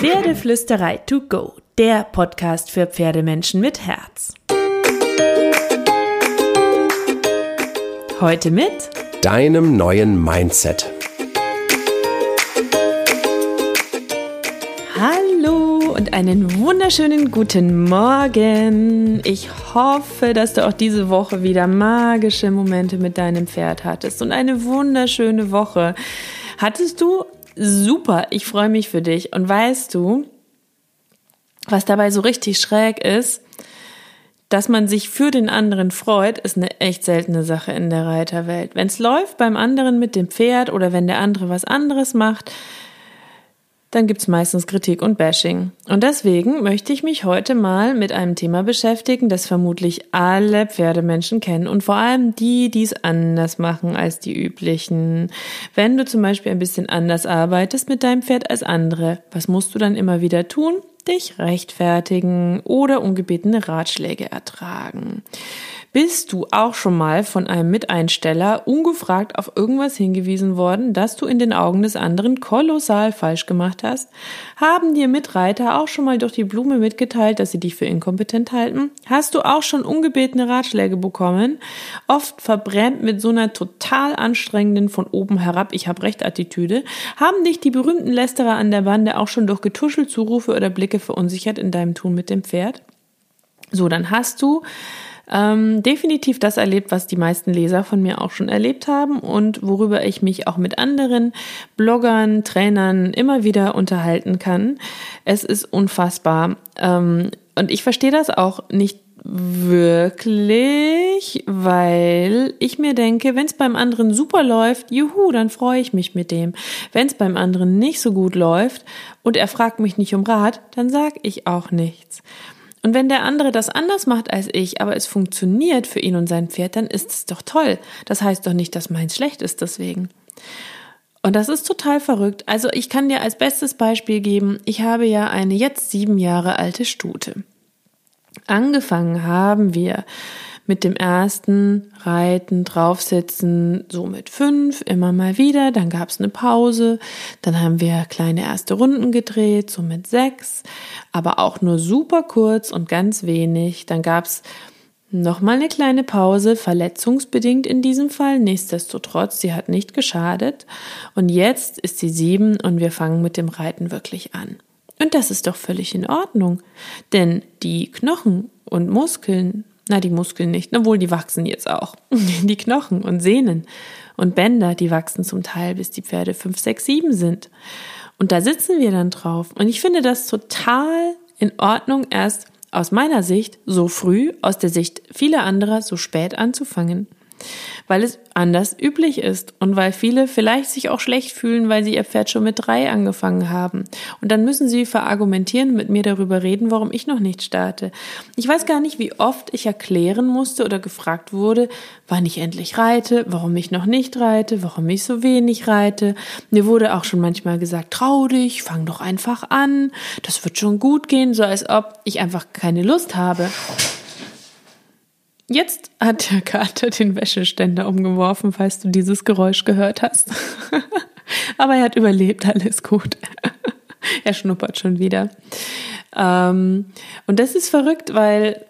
Pferdeflüsterei to go, der Podcast für Pferdemenschen mit Herz. Heute mit deinem neuen Mindset. Hallo und einen wunderschönen guten Morgen. Ich hoffe, dass du auch diese Woche wieder magische Momente mit deinem Pferd hattest und eine wunderschöne Woche. Hattest du super, ich freue mich für dich. Und weißt du, was dabei so richtig schräg ist, dass man sich für den anderen freut, ist eine echt seltene Sache in der Reiterwelt. Wenn es läuft beim anderen mit dem Pferd oder wenn der andere was anderes macht, dann gibt's meistens Kritik und Bashing. Und deswegen möchte ich mich heute mal mit einem Thema beschäftigen, das vermutlich alle Pferdemenschen kennen und vor allem die, die es anders machen als die üblichen. Wenn du zum Beispiel ein bisschen anders arbeitest mit deinem Pferd als andere, was musst du dann immer wieder tun? Dich rechtfertigen oder ungebetene Ratschläge ertragen. Bist du auch schon mal von einem Miteinsteller ungefragt auf irgendwas hingewiesen worden, das du in den Augen des anderen kolossal falsch gemacht hast? Haben dir Mitreiter auch schon mal durch die Blume mitgeteilt, dass sie dich für inkompetent halten? Hast du auch schon ungebetene Ratschläge bekommen? Oft verbrennt mit so einer total anstrengenden von oben herab ich hab recht Attitüde. Haben dich die berühmten Lästerer an der Bande auch schon durch getuschelt Zurufe oder Blicke verunsichert in deinem Tun mit dem Pferd? So, dann hast du ähm, definitiv das erlebt, was die meisten Leser von mir auch schon erlebt haben und worüber ich mich auch mit anderen Bloggern, Trainern immer wieder unterhalten kann. Es ist unfassbar. Ähm, und ich verstehe das auch nicht wirklich, weil ich mir denke, wenn es beim anderen super läuft, juhu, dann freue ich mich mit dem. Wenn es beim anderen nicht so gut läuft und er fragt mich nicht um Rat, dann sag ich auch nichts. Und wenn der andere das anders macht als ich, aber es funktioniert für ihn und sein Pferd, dann ist es doch toll. Das heißt doch nicht, dass meins schlecht ist deswegen. Und das ist total verrückt. Also ich kann dir als bestes Beispiel geben, ich habe ja eine jetzt sieben Jahre alte Stute. Angefangen haben wir mit dem ersten Reiten, draufsitzen, so mit fünf, immer mal wieder. Dann gab es eine Pause. Dann haben wir kleine erste Runden gedreht, so mit sechs, aber auch nur super kurz und ganz wenig. Dann gab es Nochmal eine kleine Pause, verletzungsbedingt in diesem Fall. Nichtsdestotrotz, sie hat nicht geschadet. Und jetzt ist sie sieben und wir fangen mit dem Reiten wirklich an. Und das ist doch völlig in Ordnung. Denn die Knochen und Muskeln na, die Muskeln nicht, obwohl die wachsen jetzt auch. Die Knochen und Sehnen und Bänder, die wachsen zum Teil, bis die Pferde 5, 6, 7 sind. Und da sitzen wir dann drauf. Und ich finde das total in Ordnung, erst aus meiner Sicht so früh, aus der Sicht vieler anderer so spät anzufangen weil es anders üblich ist und weil viele vielleicht sich auch schlecht fühlen, weil sie ihr Pferd schon mit drei angefangen haben. Und dann müssen sie verargumentieren, mit mir darüber reden, warum ich noch nicht starte. Ich weiß gar nicht, wie oft ich erklären musste oder gefragt wurde, wann ich endlich reite, warum ich noch nicht reite, warum ich so wenig reite. Mir wurde auch schon manchmal gesagt, trau dich, fang doch einfach an, das wird schon gut gehen, so als ob ich einfach keine Lust habe. Jetzt hat der Kater den Wäscheständer umgeworfen, falls du dieses Geräusch gehört hast. Aber er hat überlebt, alles gut. er schnuppert schon wieder. Ähm, und das ist verrückt, weil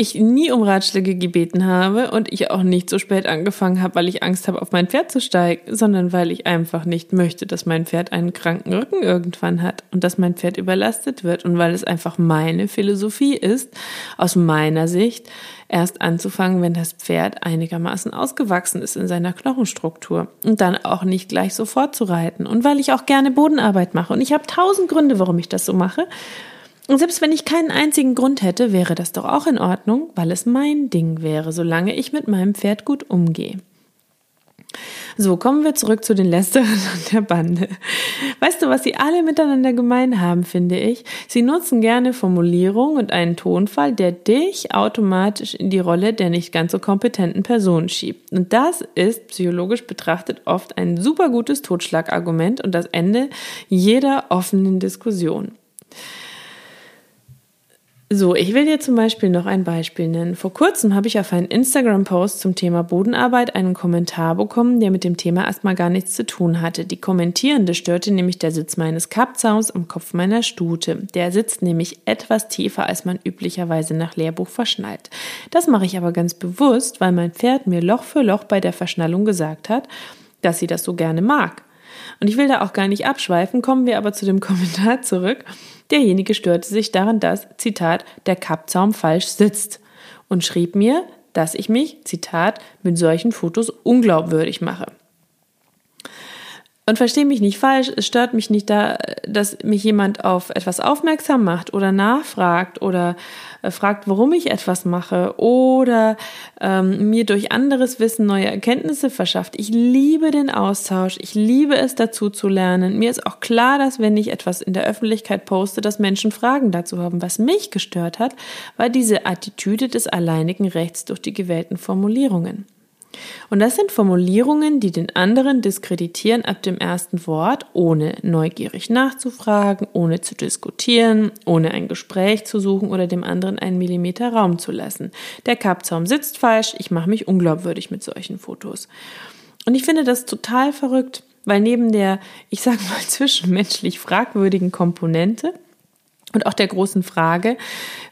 ich nie um Ratschläge gebeten habe und ich auch nicht so spät angefangen habe, weil ich Angst habe, auf mein Pferd zu steigen, sondern weil ich einfach nicht möchte, dass mein Pferd einen kranken Rücken irgendwann hat und dass mein Pferd überlastet wird und weil es einfach meine Philosophie ist, aus meiner Sicht, erst anzufangen, wenn das Pferd einigermaßen ausgewachsen ist in seiner Knochenstruktur und dann auch nicht gleich sofort zu reiten und weil ich auch gerne Bodenarbeit mache. Und ich habe tausend Gründe, warum ich das so mache und selbst wenn ich keinen einzigen Grund hätte, wäre das doch auch in Ordnung, weil es mein Ding wäre, solange ich mit meinem Pferd gut umgehe. So, kommen wir zurück zu den Lästerern an der Bande. Weißt du, was sie alle miteinander gemein haben, finde ich? Sie nutzen gerne Formulierungen und einen Tonfall, der dich automatisch in die Rolle der nicht ganz so kompetenten Person schiebt. Und das ist psychologisch betrachtet oft ein super gutes Totschlagargument und das Ende jeder offenen Diskussion. So, ich will dir zum Beispiel noch ein Beispiel nennen. Vor kurzem habe ich auf einen Instagram-Post zum Thema Bodenarbeit einen Kommentar bekommen, der mit dem Thema erstmal gar nichts zu tun hatte. Die Kommentierende störte nämlich der Sitz meines Kappzauns am Kopf meiner Stute. Der sitzt nämlich etwas tiefer, als man üblicherweise nach Lehrbuch verschnallt. Das mache ich aber ganz bewusst, weil mein Pferd mir Loch für Loch bei der Verschnallung gesagt hat, dass sie das so gerne mag. Und ich will da auch gar nicht abschweifen, kommen wir aber zu dem Kommentar zurück. Derjenige störte sich daran, dass, Zitat, der Kappzaum falsch sitzt und schrieb mir, dass ich mich, Zitat, mit solchen Fotos unglaubwürdig mache. Und verstehe mich nicht falsch, es stört mich nicht da, dass mich jemand auf etwas aufmerksam macht oder nachfragt oder äh, fragt, warum ich etwas mache oder ähm, mir durch anderes Wissen neue Erkenntnisse verschafft. Ich liebe den Austausch, ich liebe es dazu zu lernen. Mir ist auch klar, dass wenn ich etwas in der Öffentlichkeit poste, dass Menschen Fragen dazu haben. Was mich gestört hat, war diese Attitüde des alleinigen Rechts durch die gewählten Formulierungen. Und das sind Formulierungen, die den anderen diskreditieren ab dem ersten Wort, ohne neugierig nachzufragen, ohne zu diskutieren, ohne ein Gespräch zu suchen oder dem anderen einen Millimeter Raum zu lassen. Der Kappzaum sitzt falsch, ich mache mich unglaubwürdig mit solchen Fotos. Und ich finde das total verrückt, weil neben der, ich sage mal, zwischenmenschlich fragwürdigen Komponente, und auch der großen Frage,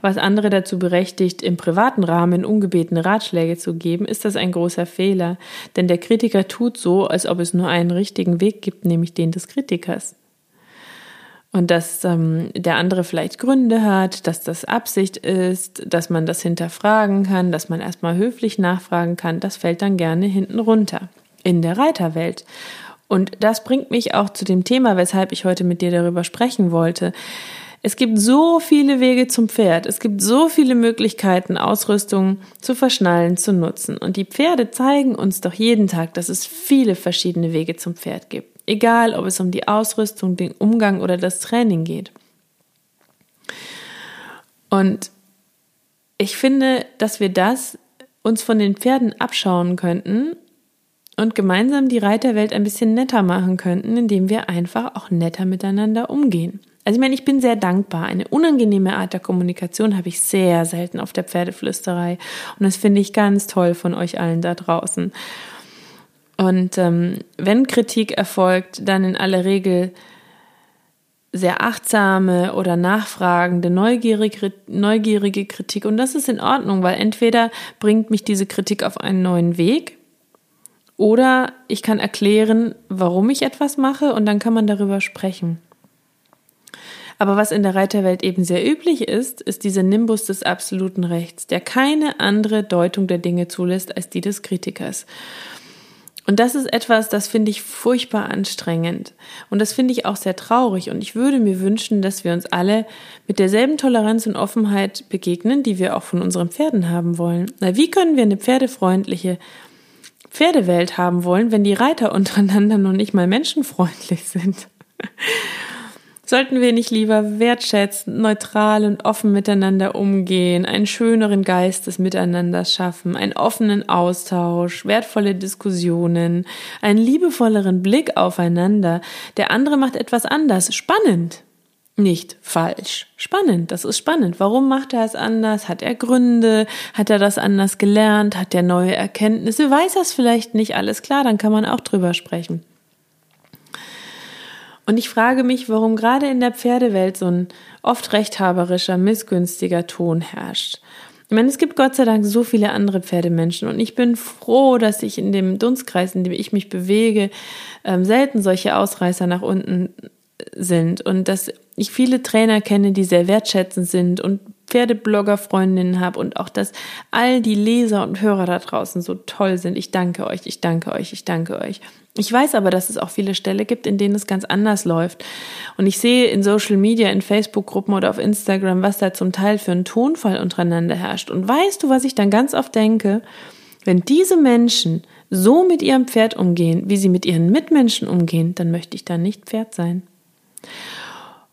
was andere dazu berechtigt, im privaten Rahmen ungebetene Ratschläge zu geben, ist das ein großer Fehler. Denn der Kritiker tut so, als ob es nur einen richtigen Weg gibt, nämlich den des Kritikers. Und dass ähm, der andere vielleicht Gründe hat, dass das Absicht ist, dass man das hinterfragen kann, dass man erstmal höflich nachfragen kann, das fällt dann gerne hinten runter in der Reiterwelt. Und das bringt mich auch zu dem Thema, weshalb ich heute mit dir darüber sprechen wollte. Es gibt so viele Wege zum Pferd. Es gibt so viele Möglichkeiten, Ausrüstung zu verschnallen, zu nutzen. Und die Pferde zeigen uns doch jeden Tag, dass es viele verschiedene Wege zum Pferd gibt. Egal, ob es um die Ausrüstung, den Umgang oder das Training geht. Und ich finde, dass wir das uns von den Pferden abschauen könnten und gemeinsam die Reiterwelt ein bisschen netter machen könnten, indem wir einfach auch netter miteinander umgehen. Also ich meine, ich bin sehr dankbar. Eine unangenehme Art der Kommunikation habe ich sehr selten auf der Pferdeflüsterei. Und das finde ich ganz toll von euch allen da draußen. Und ähm, wenn Kritik erfolgt, dann in aller Regel sehr achtsame oder nachfragende, neugierige, neugierige Kritik. Und das ist in Ordnung, weil entweder bringt mich diese Kritik auf einen neuen Weg oder ich kann erklären, warum ich etwas mache und dann kann man darüber sprechen. Aber was in der Reiterwelt eben sehr üblich ist, ist dieser Nimbus des absoluten Rechts, der keine andere Deutung der Dinge zulässt als die des Kritikers. Und das ist etwas, das finde ich furchtbar anstrengend. Und das finde ich auch sehr traurig. Und ich würde mir wünschen, dass wir uns alle mit derselben Toleranz und Offenheit begegnen, die wir auch von unseren Pferden haben wollen. Na, wie können wir eine pferdefreundliche Pferdewelt haben wollen, wenn die Reiter untereinander noch nicht mal menschenfreundlich sind? Sollten wir nicht lieber wertschätzen, neutral und offen miteinander umgehen, einen schöneren Geist des Miteinanders schaffen, einen offenen Austausch, wertvolle Diskussionen, einen liebevolleren Blick aufeinander. Der andere macht etwas anders. Spannend. Nicht falsch. Spannend. Das ist spannend. Warum macht er es anders? Hat er Gründe? Hat er das anders gelernt? Hat er neue Erkenntnisse? Weiß er es vielleicht nicht? Alles klar, dann kann man auch drüber sprechen. Und ich frage mich, warum gerade in der Pferdewelt so ein oft rechthaberischer, missgünstiger Ton herrscht. Ich meine, es gibt Gott sei Dank so viele andere Pferdemenschen und ich bin froh, dass ich in dem Dunstkreis, in dem ich mich bewege, ähm, selten solche Ausreißer nach unten sind und dass ich viele Trainer kenne, die sehr wertschätzend sind und Pferdeblogger-Freundinnen habe und auch, dass all die Leser und Hörer da draußen so toll sind. Ich danke euch, ich danke euch, ich danke euch. Ich weiß aber, dass es auch viele Ställe gibt, in denen es ganz anders läuft. Und ich sehe in Social Media, in Facebook-Gruppen oder auf Instagram, was da zum Teil für ein Tonfall untereinander herrscht. Und weißt du, was ich dann ganz oft denke? Wenn diese Menschen so mit ihrem Pferd umgehen, wie sie mit ihren Mitmenschen umgehen, dann möchte ich da nicht Pferd sein.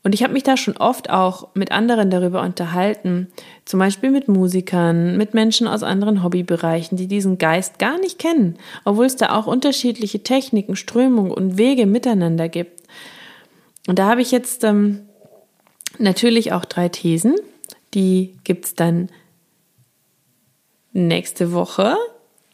Und ich habe mich da schon oft auch mit anderen darüber unterhalten, zum Beispiel mit Musikern, mit Menschen aus anderen Hobbybereichen, die diesen Geist gar nicht kennen, obwohl es da auch unterschiedliche Techniken, Strömungen und Wege miteinander gibt. Und da habe ich jetzt ähm, natürlich auch drei Thesen, Die gibt's dann nächste Woche.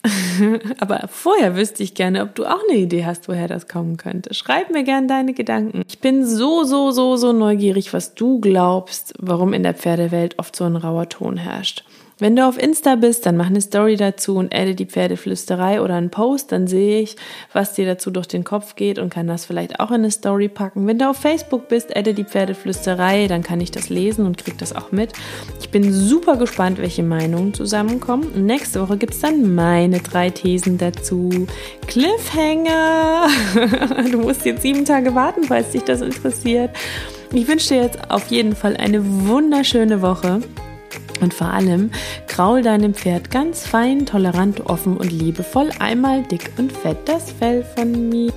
Aber vorher wüsste ich gerne, ob du auch eine Idee hast, woher das kommen könnte. Schreib mir gerne deine Gedanken. Ich bin so, so, so, so neugierig, was du glaubst, warum in der Pferdewelt oft so ein rauer Ton herrscht. Wenn du auf Insta bist, dann mach eine Story dazu und adde die Pferdeflüsterei oder einen Post, dann sehe ich, was dir dazu durch den Kopf geht und kann das vielleicht auch in eine Story packen. Wenn du auf Facebook bist, adde die Pferdeflüsterei, dann kann ich das lesen und krieg das auch mit. Ich bin super gespannt, welche Meinungen zusammenkommen. Nächste Woche gibt's dann meine drei Thesen dazu. Cliffhanger! Du musst jetzt sieben Tage warten, falls dich das interessiert. Ich wünsche dir jetzt auf jeden Fall eine wunderschöne Woche. Und vor allem kraul deinem Pferd ganz fein, tolerant, offen und liebevoll einmal dick und fett das Fell von mir.